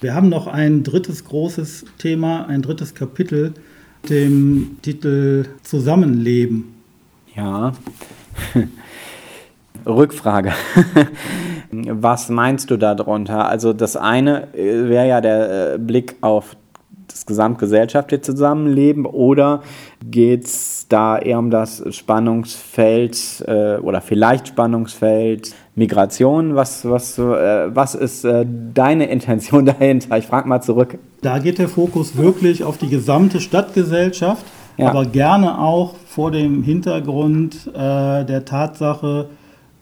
Wir haben noch ein drittes großes Thema, ein drittes Kapitel, dem Titel Zusammenleben. Ja. Rückfrage. Was meinst du darunter? Also das eine äh, wäre ja der äh, Blick auf das gesamtgesellschaftliche Zusammenleben oder geht es da eher um das Spannungsfeld äh, oder vielleicht Spannungsfeld Migration? Was, was, äh, was ist äh, deine Intention dahinter? Ich frage mal zurück. Da geht der Fokus wirklich auf die gesamte Stadtgesellschaft, ja. aber gerne auch vor dem Hintergrund äh, der Tatsache,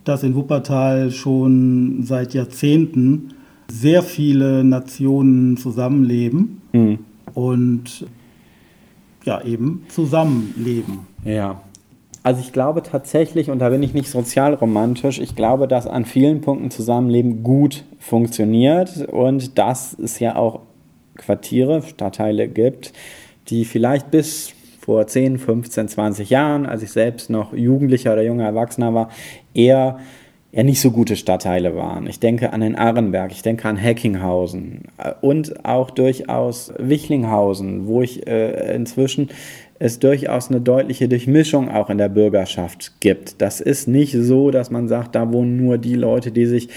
dass in Wuppertal schon seit Jahrzehnten sehr viele Nationen zusammenleben mhm. Und ja eben zusammenleben. Ja. Also ich glaube tatsächlich, und da bin ich nicht sozialromantisch, ich glaube, dass an vielen Punkten Zusammenleben gut funktioniert und dass es ja auch Quartiere, Stadtteile gibt, die vielleicht bis vor 10, 15, 20 Jahren, als ich selbst noch Jugendlicher oder junger Erwachsener war, eher ja nicht so gute Stadtteile waren. Ich denke an den Arenberg, ich denke an Heckinghausen äh, und auch durchaus Wichlinghausen, wo ich äh, inzwischen es durchaus eine deutliche Durchmischung auch in der Bürgerschaft gibt. Das ist nicht so, dass man sagt, da wohnen nur die Leute, die sich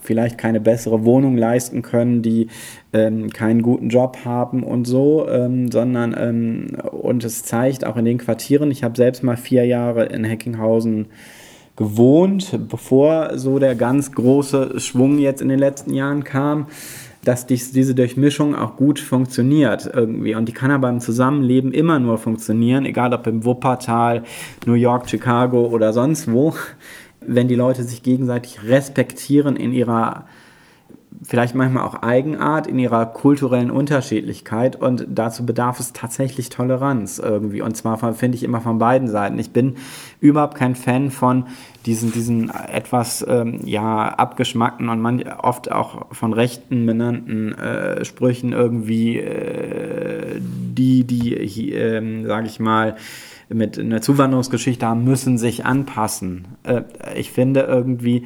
vielleicht keine bessere Wohnung leisten können, die ähm, keinen guten Job haben und so, ähm, sondern ähm, und es zeigt auch in den Quartieren, ich habe selbst mal vier Jahre in Heckinghausen gewohnt, bevor so der ganz große Schwung jetzt in den letzten Jahren kam dass dies, diese Durchmischung auch gut funktioniert irgendwie. Und die kann aber im Zusammenleben immer nur funktionieren, egal ob im Wuppertal, New York, Chicago oder sonst wo, wenn die Leute sich gegenseitig respektieren in ihrer vielleicht manchmal auch Eigenart in ihrer kulturellen Unterschiedlichkeit und dazu bedarf es tatsächlich Toleranz irgendwie und zwar finde ich immer von beiden Seiten. Ich bin überhaupt kein Fan von diesen, diesen etwas ähm, ja, abgeschmackten und man, oft auch von Rechten benannten äh, Sprüchen irgendwie, äh, die, die, äh, sage ich mal, mit einer Zuwanderungsgeschichte haben, müssen sich anpassen. Äh, ich finde irgendwie,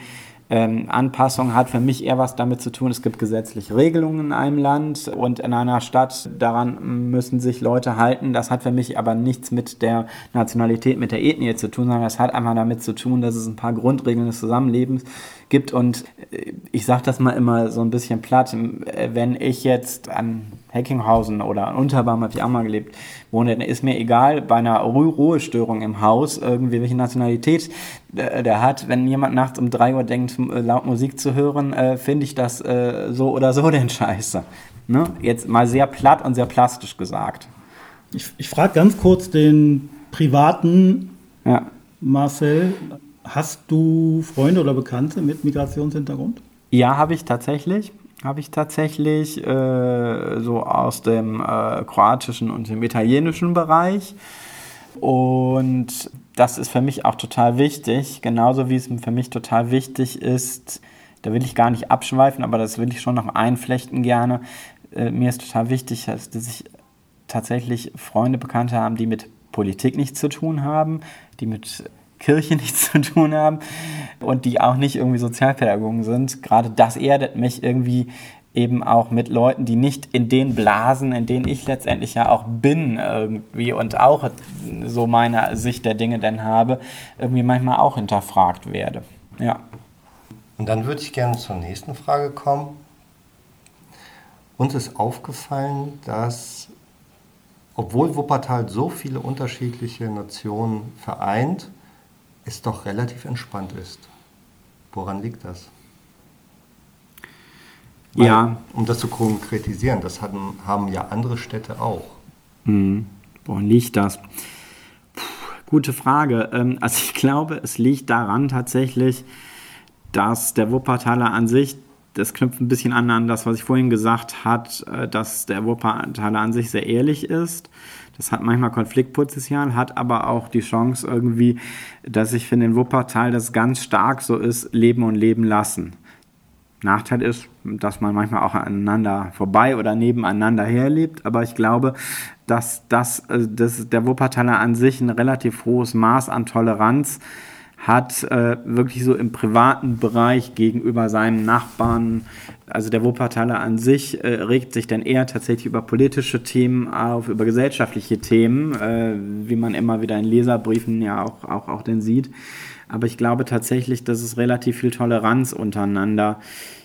ähm, Anpassung hat für mich eher was damit zu tun, es gibt gesetzliche Regelungen in einem Land und in einer Stadt, daran müssen sich Leute halten. Das hat für mich aber nichts mit der Nationalität, mit der Ethnie zu tun, sondern es hat einfach damit zu tun, dass es ein paar Grundregeln des Zusammenlebens gibt. Und äh, ich sage das mal immer so ein bisschen platt, wenn ich jetzt an Heckinghausen oder an Unterbarm habe ich auch mal gelebt, wohne, dann ist mir egal, bei einer Ruhestörung im Haus, irgendwie welche Nationalität der, der hat, wenn jemand nachts um 3 Uhr denkt, äh, laut Musik zu hören, äh, finde ich das äh, so oder so denn scheiße. Ne? Jetzt mal sehr platt und sehr plastisch gesagt. Ich, ich frage ganz kurz den privaten ja. Marcel. Hast du Freunde oder Bekannte mit Migrationshintergrund? Ja, habe ich tatsächlich habe ich tatsächlich äh, so aus dem äh, kroatischen und dem italienischen Bereich. Und das ist für mich auch total wichtig, genauso wie es für mich total wichtig ist, da will ich gar nicht abschweifen, aber das will ich schon noch einflechten gerne. Äh, mir ist total wichtig, dass, dass ich tatsächlich Freunde, Bekannte haben, die mit Politik nichts zu tun haben, die mit Kirche nichts zu tun haben und die auch nicht irgendwie Sozialpädagogen sind. Gerade das erdet mich irgendwie eben auch mit Leuten, die nicht in den Blasen, in denen ich letztendlich ja auch bin irgendwie und auch so meine Sicht der Dinge denn habe, irgendwie manchmal auch hinterfragt werde. Ja. Und dann würde ich gerne zur nächsten Frage kommen. Uns ist aufgefallen, dass obwohl Wuppertal so viele unterschiedliche Nationen vereint, es doch relativ entspannt ist. Woran liegt das? Weil, ja. Um das zu konkretisieren, das hatten, haben ja andere Städte auch. Mhm. Woran liegt das? Puh, gute Frage. Ähm, also ich glaube, es liegt daran tatsächlich, dass der Wuppertaler an sich, das knüpft ein bisschen an an das, was ich vorhin gesagt habe, äh, dass der Wuppertaler an sich sehr ehrlich ist das hat manchmal Konfliktpotenzial, hat aber auch die Chance irgendwie, dass ich finde in Wuppertal das ganz stark so ist, leben und leben lassen. Nachteil ist, dass man manchmal auch aneinander vorbei oder nebeneinander herlebt, aber ich glaube, dass, das, äh, dass der Wuppertaler an sich ein relativ hohes Maß an Toleranz hat äh, wirklich so im privaten Bereich gegenüber seinem Nachbarn, also der Wuppertaler an sich, äh, regt sich dann eher tatsächlich über politische Themen auf, über gesellschaftliche Themen, äh, wie man immer wieder in Leserbriefen ja auch, auch, auch denn sieht. Aber ich glaube tatsächlich, dass es relativ viel Toleranz untereinander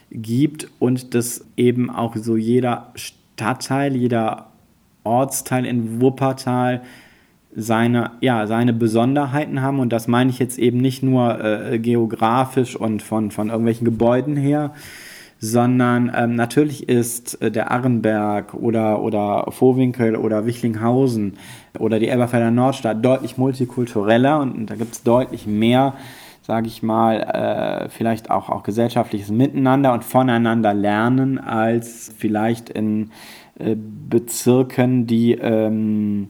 gibt und dass eben auch so jeder Stadtteil, jeder Ortsteil in Wuppertal seine, ja, seine Besonderheiten haben. Und das meine ich jetzt eben nicht nur äh, geografisch und von, von irgendwelchen Gebäuden her, sondern ähm, natürlich ist äh, der Arrenberg oder, oder Vohwinkel oder Wichlinghausen oder die Elberfelder Nordstadt deutlich multikultureller und, und da gibt es deutlich mehr, sage ich mal, äh, vielleicht auch, auch gesellschaftliches Miteinander und voneinander lernen als vielleicht in äh, Bezirken, die ähm,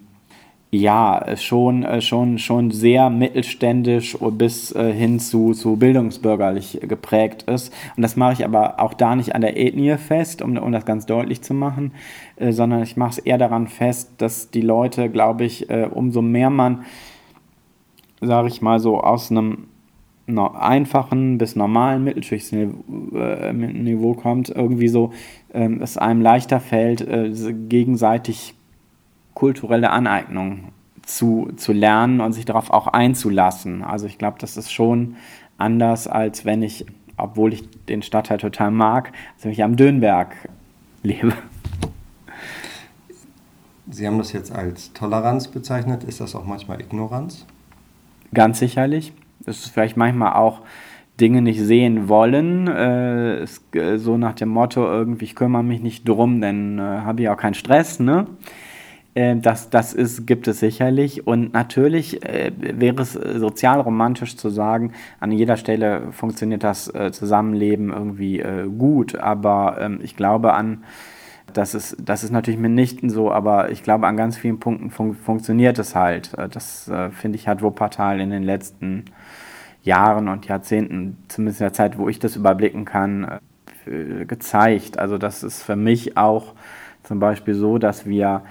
ja, schon, äh, schon, schon sehr mittelständisch bis äh, hin zu, zu bildungsbürgerlich geprägt ist. Und das mache ich aber auch da nicht an der Ethnie fest, um, um das ganz deutlich zu machen, äh, sondern ich mache es eher daran fest, dass die Leute, glaube ich, umso mehr man, sage ich mal so, aus einem einfachen bis normalen Mittelschichtniveau kommt, irgendwie so, ähm, es einem leichter fällt, gegenseitig kulturelle Aneignung zu, zu lernen und sich darauf auch einzulassen. Also ich glaube, das ist schon anders, als wenn ich, obwohl ich den Stadtteil total mag, als wenn ich am Dönberg lebe. Sie haben das jetzt als Toleranz bezeichnet. Ist das auch manchmal Ignoranz? Ganz sicherlich. Es ist vielleicht manchmal auch Dinge nicht sehen wollen. Äh, es, äh, so nach dem Motto, irgendwie, ich kümmere mich nicht drum, dann äh, habe ich auch keinen Stress. Ne? Äh, das, das ist, gibt es sicherlich. Und natürlich äh, wäre es sozial romantisch zu sagen, an jeder Stelle funktioniert das äh, Zusammenleben irgendwie äh, gut. Aber ähm, ich glaube an, das ist, das ist natürlich mitnichten so, aber ich glaube, an ganz vielen Punkten fun funktioniert es halt. Äh, das äh, finde ich hat Wuppertal in den letzten Jahren und Jahrzehnten, zumindest in der Zeit, wo ich das überblicken kann, gezeigt. Also das ist für mich auch zum Beispiel so, dass wir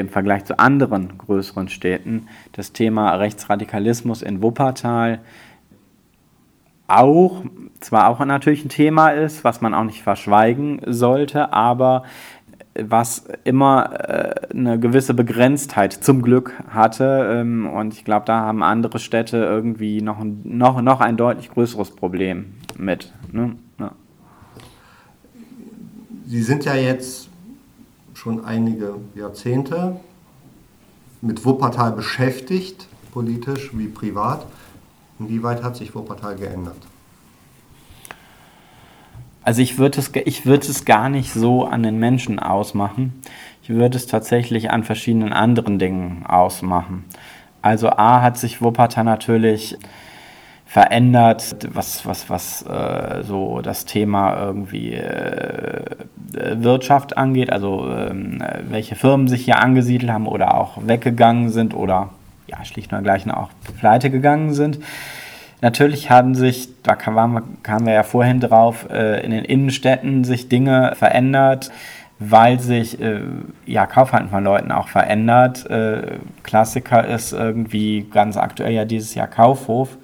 im Vergleich zu anderen größeren Städten das Thema Rechtsradikalismus in Wuppertal auch, zwar auch natürlich ein Thema ist, was man auch nicht verschweigen sollte, aber was immer äh, eine gewisse Begrenztheit zum Glück hatte. Ähm, und ich glaube, da haben andere Städte irgendwie noch ein, noch, noch ein deutlich größeres Problem mit. Ne? Ja. Sie sind ja jetzt schon einige Jahrzehnte mit Wuppertal beschäftigt, politisch wie privat. Inwieweit hat sich Wuppertal geändert? Also ich würde es, ich es gar nicht so an den Menschen ausmachen. Ich würde es tatsächlich an verschiedenen anderen Dingen ausmachen. Also A hat sich Wuppertal natürlich verändert, was, was, was äh, so das Thema irgendwie äh, Wirtschaft angeht, also ähm, welche Firmen sich hier angesiedelt haben oder auch weggegangen sind oder ja, schlicht und ergreifend auch pleite gegangen sind. Natürlich haben sich, da kamen wir, wir ja vorhin drauf, äh, in den Innenstädten sich Dinge verändert, weil sich äh, ja Kaufverhalten von Leuten auch verändert. Äh, Klassiker ist irgendwie ganz aktuell ja dieses Jahr Kaufhof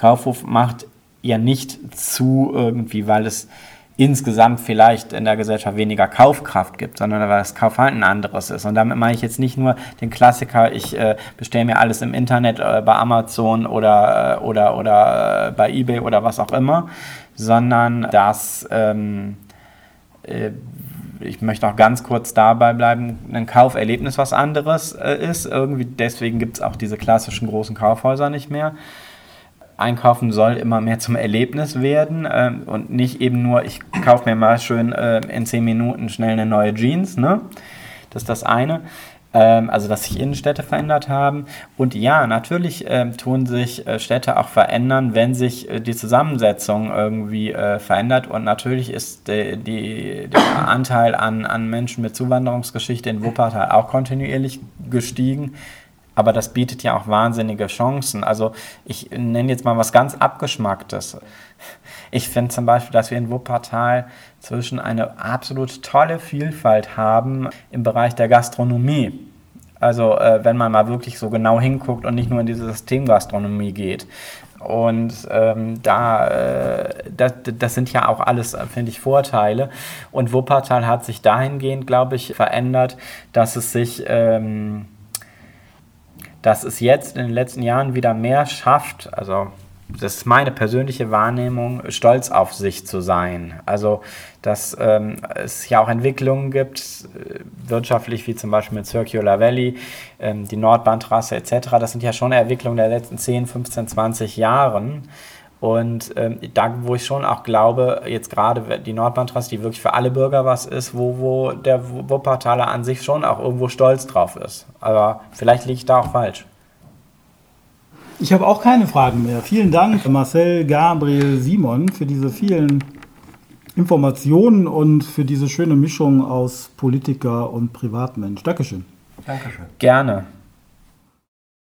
Kaufhof macht ja nicht zu irgendwie, weil es insgesamt vielleicht in der Gesellschaft weniger Kaufkraft gibt, sondern weil das Kaufverhalten anderes ist. Und damit meine ich jetzt nicht nur den Klassiker, ich äh, bestelle mir alles im Internet äh, bei Amazon oder, äh, oder, oder äh, bei eBay oder was auch immer, sondern dass ähm, äh, ich möchte auch ganz kurz dabei bleiben, ein Kauferlebnis was anderes äh, ist. Irgendwie deswegen gibt es auch diese klassischen großen Kaufhäuser nicht mehr. Einkaufen soll immer mehr zum Erlebnis werden äh, und nicht eben nur, ich kaufe mir mal schön äh, in 10 Minuten schnell eine neue Jeans. Ne? Das ist das eine. Ähm, also, dass sich Innenstädte verändert haben. Und ja, natürlich äh, tun sich äh, Städte auch verändern, wenn sich äh, die Zusammensetzung irgendwie äh, verändert. Und natürlich ist die, die, der Anteil an, an Menschen mit Zuwanderungsgeschichte in Wuppertal auch kontinuierlich gestiegen aber das bietet ja auch wahnsinnige Chancen. Also ich nenne jetzt mal was ganz Abgeschmacktes. Ich finde zum Beispiel, dass wir in Wuppertal zwischen eine absolut tolle Vielfalt haben im Bereich der Gastronomie. Also äh, wenn man mal wirklich so genau hinguckt und nicht nur in diese Systemgastronomie geht. Und ähm, da, äh, das, das sind ja auch alles, finde ich, Vorteile. Und Wuppertal hat sich dahingehend, glaube ich, verändert, dass es sich, ähm, dass es jetzt in den letzten Jahren wieder mehr schafft, also das ist meine persönliche Wahrnehmung, stolz auf sich zu sein. Also, dass ähm, es ja auch Entwicklungen gibt, äh, wirtschaftlich wie zum Beispiel mit Circular Valley, ähm, die Nordbahntrasse etc. Das sind ja schon Entwicklungen der letzten 10, 15, 20 Jahren. Und ähm, da, wo ich schon auch glaube, jetzt gerade die Nordbahntrasse, die wirklich für alle Bürger was ist, wo, wo der Wuppertaler an sich schon auch irgendwo stolz drauf ist. Aber vielleicht liege ich da auch falsch. Ich habe auch keine Fragen mehr. Vielen Dank, Marcel, Gabriel, Simon, für diese vielen Informationen und für diese schöne Mischung aus Politiker und Privatmensch. Dankeschön. Dankeschön. Gerne.